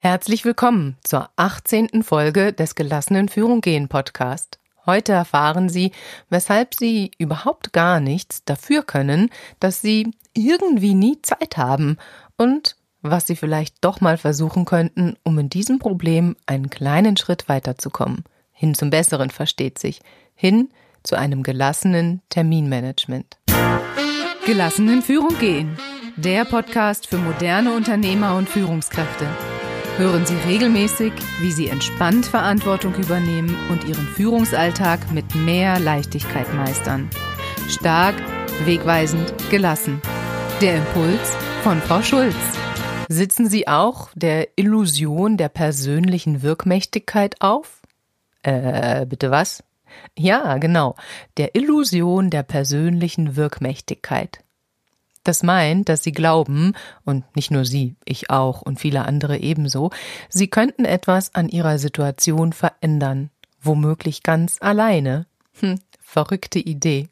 Herzlich willkommen zur 18. Folge des Gelassenen Führung gehen Podcast. Heute erfahren Sie, weshalb Sie überhaupt gar nichts dafür können, dass Sie irgendwie nie Zeit haben und was Sie vielleicht doch mal versuchen könnten, um in diesem Problem einen kleinen Schritt weiterzukommen. Hin zum Besseren versteht sich. Hin zu einem gelassenen Terminmanagement. Gelassenen Führung gehen. Der Podcast für moderne Unternehmer und Führungskräfte. Hören Sie regelmäßig, wie Sie entspannt Verantwortung übernehmen und Ihren Führungsalltag mit mehr Leichtigkeit meistern. Stark, wegweisend, gelassen. Der Impuls von Frau Schulz. Sitzen Sie auch der Illusion der persönlichen Wirkmächtigkeit auf? Äh, bitte was? Ja, genau, der Illusion der persönlichen Wirkmächtigkeit. Das meint, dass sie glauben, und nicht nur sie, ich auch und viele andere ebenso, sie könnten etwas an ihrer Situation verändern, womöglich ganz alleine. Hm, verrückte Idee.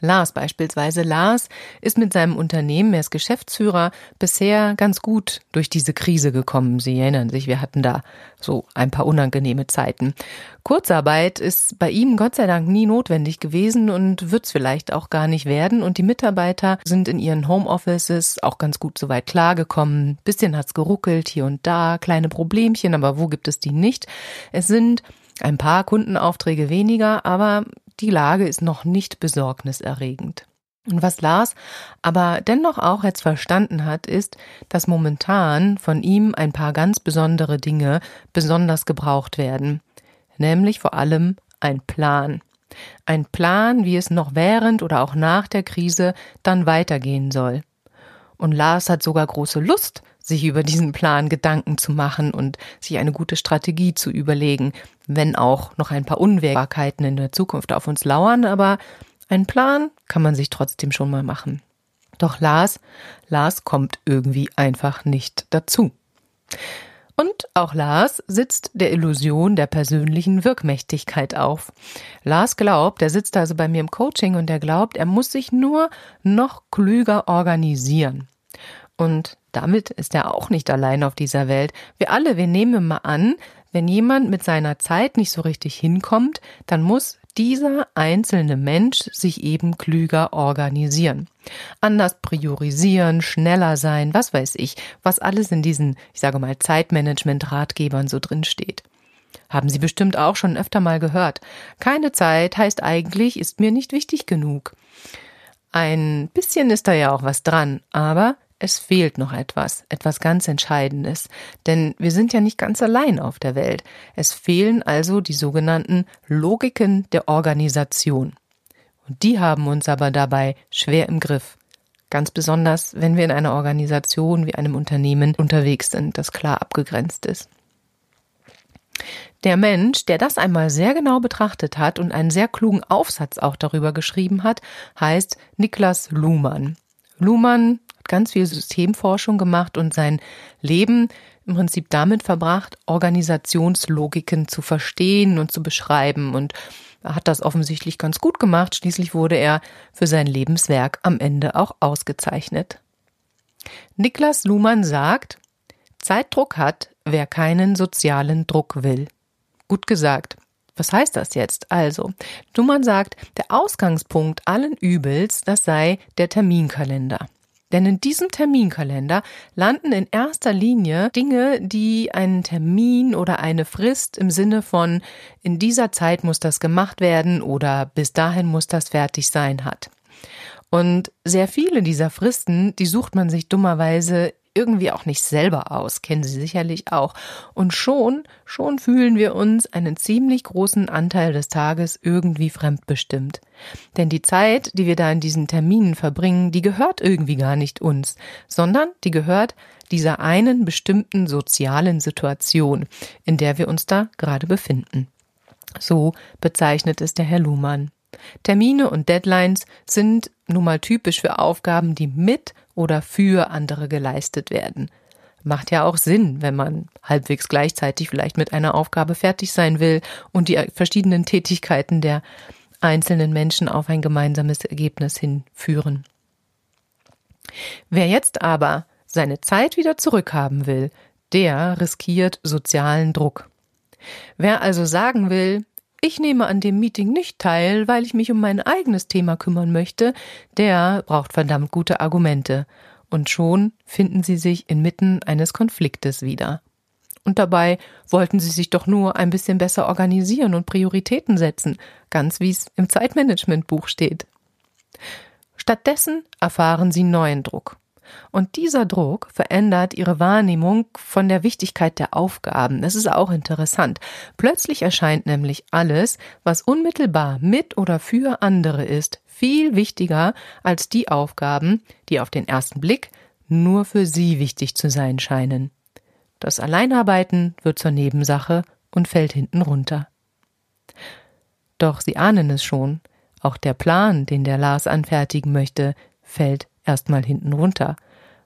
Lars beispielsweise. Lars ist mit seinem Unternehmen, er ist Geschäftsführer, bisher ganz gut durch diese Krise gekommen. Sie erinnern sich, wir hatten da so ein paar unangenehme Zeiten. Kurzarbeit ist bei ihm Gott sei Dank nie notwendig gewesen und wird es vielleicht auch gar nicht werden. Und die Mitarbeiter sind in ihren Homeoffices auch ganz gut soweit klargekommen. Bisschen hat's geruckelt hier und da, kleine Problemchen, aber wo gibt es die nicht? Es sind ein paar Kundenaufträge weniger, aber die Lage ist noch nicht besorgniserregend. Und was Lars aber dennoch auch jetzt verstanden hat, ist, dass momentan von ihm ein paar ganz besondere Dinge besonders gebraucht werden. Nämlich vor allem ein Plan. Ein Plan, wie es noch während oder auch nach der Krise dann weitergehen soll. Und Lars hat sogar große Lust, sich über diesen Plan Gedanken zu machen und sich eine gute Strategie zu überlegen, wenn auch noch ein paar Unwägbarkeiten in der Zukunft auf uns lauern, aber ein Plan kann man sich trotzdem schon mal machen. Doch Lars, Lars kommt irgendwie einfach nicht dazu. Und auch Lars sitzt der Illusion der persönlichen Wirkmächtigkeit auf. Lars glaubt, er sitzt also bei mir im Coaching und er glaubt, er muss sich nur noch klüger organisieren. Und damit ist er auch nicht allein auf dieser Welt. Wir alle, wir nehmen mal an, wenn jemand mit seiner Zeit nicht so richtig hinkommt, dann muss dieser einzelne Mensch sich eben klüger organisieren. Anders priorisieren, schneller sein, was weiß ich, was alles in diesen, ich sage mal, Zeitmanagement-Ratgebern so drin steht. Haben Sie bestimmt auch schon öfter mal gehört. Keine Zeit heißt eigentlich, ist mir nicht wichtig genug. Ein bisschen ist da ja auch was dran, aber es fehlt noch etwas, etwas ganz Entscheidendes, denn wir sind ja nicht ganz allein auf der Welt. Es fehlen also die sogenannten Logiken der Organisation. Und die haben uns aber dabei schwer im Griff. Ganz besonders, wenn wir in einer Organisation wie einem Unternehmen unterwegs sind, das klar abgegrenzt ist. Der Mensch, der das einmal sehr genau betrachtet hat und einen sehr klugen Aufsatz auch darüber geschrieben hat, heißt Niklas Luhmann. Luhmann ganz viel Systemforschung gemacht und sein Leben im Prinzip damit verbracht, Organisationslogiken zu verstehen und zu beschreiben. Und hat das offensichtlich ganz gut gemacht. Schließlich wurde er für sein Lebenswerk am Ende auch ausgezeichnet. Niklas Luhmann sagt, Zeitdruck hat, wer keinen sozialen Druck will. Gut gesagt. Was heißt das jetzt? Also, Luhmann sagt, der Ausgangspunkt allen Übels, das sei der Terminkalender. Denn in diesem Terminkalender landen in erster Linie Dinge, die einen Termin oder eine Frist im Sinne von in dieser Zeit muss das gemacht werden oder bis dahin muss das fertig sein hat. Und sehr viele dieser Fristen, die sucht man sich dummerweise irgendwie auch nicht selber aus, kennen Sie sicherlich auch. Und schon, schon fühlen wir uns einen ziemlich großen Anteil des Tages irgendwie fremdbestimmt. Denn die Zeit, die wir da in diesen Terminen verbringen, die gehört irgendwie gar nicht uns, sondern die gehört dieser einen bestimmten sozialen Situation, in der wir uns da gerade befinden. So bezeichnet es der Herr Luhmann. Termine und Deadlines sind nun mal typisch für Aufgaben, die mit oder für andere geleistet werden. Macht ja auch Sinn, wenn man halbwegs gleichzeitig vielleicht mit einer Aufgabe fertig sein will und die verschiedenen Tätigkeiten der einzelnen Menschen auf ein gemeinsames Ergebnis hinführen. Wer jetzt aber seine Zeit wieder zurückhaben will, der riskiert sozialen Druck. Wer also sagen will, ich nehme an dem Meeting nicht teil, weil ich mich um mein eigenes Thema kümmern möchte, der braucht verdammt gute Argumente. Und schon finden sie sich inmitten eines Konfliktes wieder. Und dabei wollten sie sich doch nur ein bisschen besser organisieren und Prioritäten setzen, ganz wie es im Zeitmanagementbuch steht. Stattdessen erfahren sie neuen Druck. Und dieser Druck verändert ihre Wahrnehmung von der Wichtigkeit der Aufgaben. Das ist auch interessant. Plötzlich erscheint nämlich alles, was unmittelbar mit oder für andere ist, viel wichtiger als die Aufgaben, die auf den ersten Blick nur für sie wichtig zu sein scheinen. Das Alleinarbeiten wird zur Nebensache und fällt hinten runter. Doch Sie ahnen es schon, auch der Plan, den der Lars anfertigen möchte, fällt erstmal hinten runter.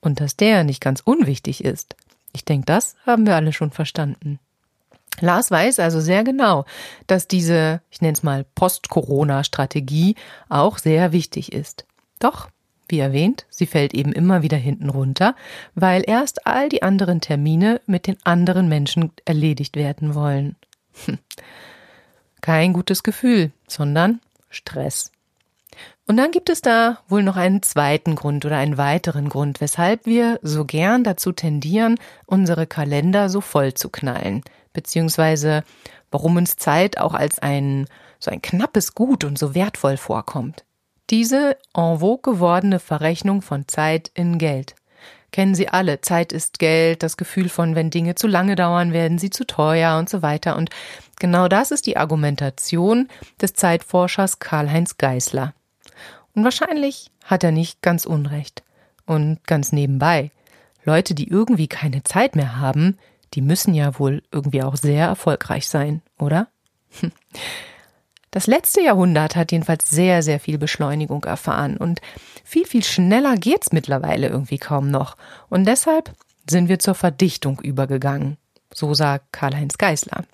Und dass der nicht ganz unwichtig ist, ich denke, das haben wir alle schon verstanden. Lars weiß also sehr genau, dass diese, ich nenne es mal Post-Corona-Strategie auch sehr wichtig ist. Doch, wie erwähnt, sie fällt eben immer wieder hinten runter, weil erst all die anderen Termine mit den anderen Menschen erledigt werden wollen. Hm. Kein gutes Gefühl, sondern Stress. Und dann gibt es da wohl noch einen zweiten Grund oder einen weiteren Grund, weshalb wir so gern dazu tendieren, unsere Kalender so voll zu knallen, beziehungsweise warum uns Zeit auch als ein so ein knappes Gut und so wertvoll vorkommt. Diese en vogue gewordene Verrechnung von Zeit in Geld. Kennen Sie alle. Zeit ist Geld, das Gefühl von, wenn Dinge zu lange dauern, werden sie zu teuer und so weiter. Und genau das ist die Argumentation des Zeitforschers Karl-Heinz Geißler. Und wahrscheinlich hat er nicht ganz Unrecht. Und ganz nebenbei, Leute, die irgendwie keine Zeit mehr haben, die müssen ja wohl irgendwie auch sehr erfolgreich sein, oder? Das letzte Jahrhundert hat jedenfalls sehr, sehr viel Beschleunigung erfahren und viel, viel schneller geht's mittlerweile irgendwie kaum noch. Und deshalb sind wir zur Verdichtung übergegangen. So sagt Karl-Heinz Geißler.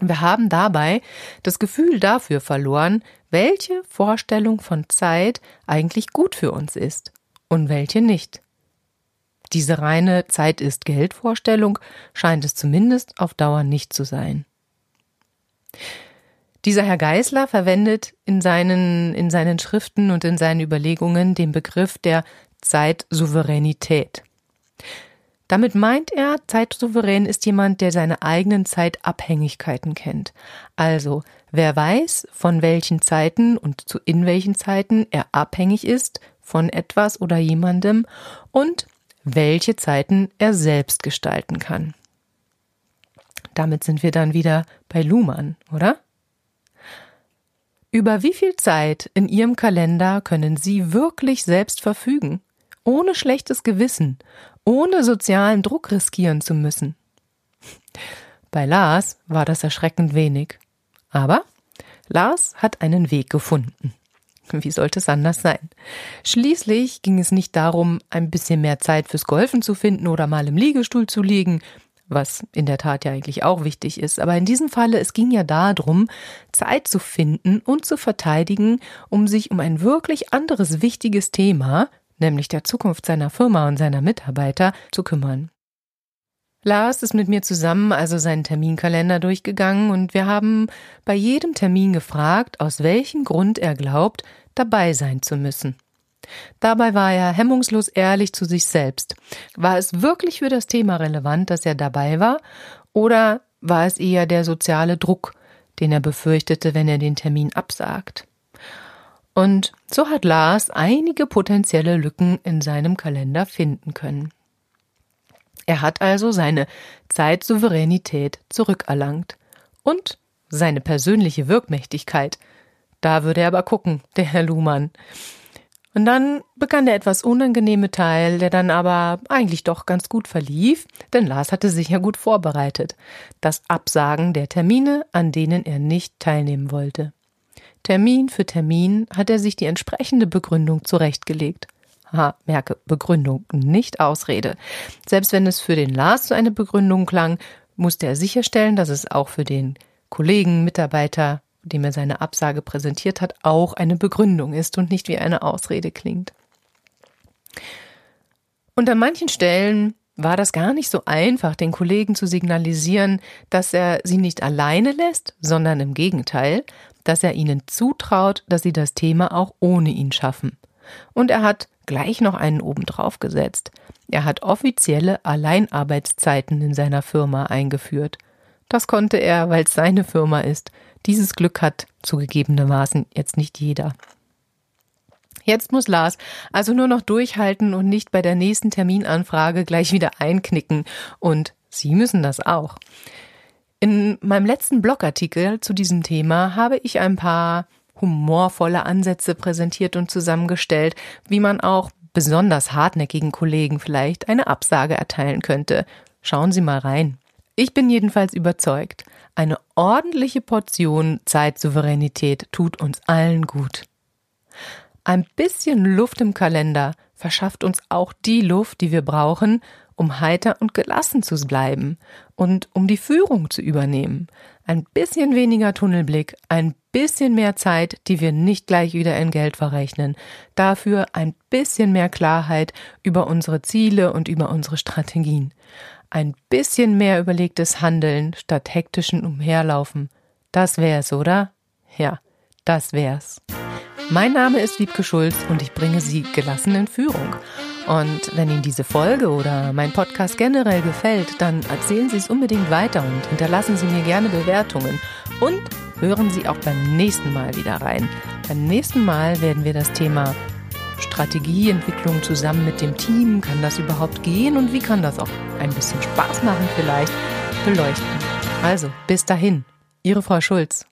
Wir haben dabei das Gefühl dafür verloren, welche Vorstellung von Zeit eigentlich gut für uns ist und welche nicht. Diese reine Zeit ist Geld Vorstellung scheint es zumindest auf Dauer nicht zu sein. Dieser Herr Geisler verwendet in seinen, in seinen Schriften und in seinen Überlegungen den Begriff der Zeitsouveränität. Damit meint er, zeitsouverän ist jemand, der seine eigenen Zeitabhängigkeiten kennt. Also, wer weiß, von welchen Zeiten und zu in welchen Zeiten er abhängig ist von etwas oder jemandem und welche Zeiten er selbst gestalten kann. Damit sind wir dann wieder bei Luhmann, oder? Über wie viel Zeit in Ihrem Kalender können Sie wirklich selbst verfügen, ohne schlechtes Gewissen ohne sozialen Druck riskieren zu müssen. Bei Lars war das erschreckend wenig. Aber Lars hat einen Weg gefunden. Wie sollte es anders sein? Schließlich ging es nicht darum, ein bisschen mehr Zeit fürs Golfen zu finden oder mal im Liegestuhl zu liegen, was in der Tat ja eigentlich auch wichtig ist. Aber in diesem Falle, es ging ja darum, Zeit zu finden und zu verteidigen, um sich um ein wirklich anderes wichtiges Thema, nämlich der Zukunft seiner Firma und seiner Mitarbeiter, zu kümmern. Lars ist mit mir zusammen also seinen Terminkalender durchgegangen und wir haben bei jedem Termin gefragt, aus welchem Grund er glaubt, dabei sein zu müssen. Dabei war er hemmungslos ehrlich zu sich selbst. War es wirklich für das Thema relevant, dass er dabei war, oder war es eher der soziale Druck, den er befürchtete, wenn er den Termin absagt? Und so hat Lars einige potenzielle Lücken in seinem Kalender finden können. Er hat also seine Zeitsouveränität zurückerlangt und seine persönliche Wirkmächtigkeit. Da würde er aber gucken, der Herr Luhmann. Und dann begann der etwas unangenehme Teil, der dann aber eigentlich doch ganz gut verlief, denn Lars hatte sich ja gut vorbereitet. Das Absagen der Termine, an denen er nicht teilnehmen wollte. Termin für Termin hat er sich die entsprechende Begründung zurechtgelegt. Ha, merke, Begründung, nicht Ausrede. Selbst wenn es für den Lars so eine Begründung klang, musste er sicherstellen, dass es auch für den Kollegen, Mitarbeiter, dem er seine Absage präsentiert hat, auch eine Begründung ist und nicht wie eine Ausrede klingt. Und an manchen Stellen war das gar nicht so einfach, den Kollegen zu signalisieren, dass er sie nicht alleine lässt, sondern im Gegenteil, dass er ihnen zutraut, dass sie das Thema auch ohne ihn schaffen. Und er hat gleich noch einen obendrauf gesetzt. Er hat offizielle Alleinarbeitszeiten in seiner Firma eingeführt. Das konnte er, weil es seine Firma ist. Dieses Glück hat zugegebenermaßen jetzt nicht jeder. Jetzt muss Lars also nur noch durchhalten und nicht bei der nächsten Terminanfrage gleich wieder einknicken. Und Sie müssen das auch. In meinem letzten Blogartikel zu diesem Thema habe ich ein paar humorvolle Ansätze präsentiert und zusammengestellt, wie man auch besonders hartnäckigen Kollegen vielleicht eine Absage erteilen könnte. Schauen Sie mal rein. Ich bin jedenfalls überzeugt, eine ordentliche Portion Zeitsouveränität tut uns allen gut. Ein bisschen Luft im Kalender verschafft uns auch die Luft, die wir brauchen, um heiter und gelassen zu bleiben und um die Führung zu übernehmen. Ein bisschen weniger Tunnelblick, ein bisschen mehr Zeit, die wir nicht gleich wieder in Geld verrechnen. Dafür ein bisschen mehr Klarheit über unsere Ziele und über unsere Strategien. Ein bisschen mehr überlegtes Handeln statt hektischen Umherlaufen. Das wär's, oder? Ja, das wär's. Mein Name ist Wiebke Schulz und ich bringe Sie gelassen in Führung. Und wenn Ihnen diese Folge oder mein Podcast generell gefällt, dann erzählen Sie es unbedingt weiter und hinterlassen Sie mir gerne Bewertungen. Und hören Sie auch beim nächsten Mal wieder rein. Beim nächsten Mal werden wir das Thema Strategieentwicklung zusammen mit dem Team, kann das überhaupt gehen und wie kann das auch ein bisschen Spaß machen vielleicht, beleuchten. Also, bis dahin, Ihre Frau Schulz.